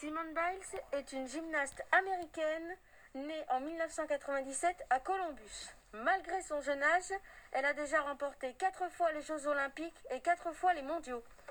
Simone Biles est une gymnaste américaine née en 1997 à Columbus. Malgré son jeune âge, elle a déjà remporté quatre fois les Jeux olympiques et quatre fois les mondiaux.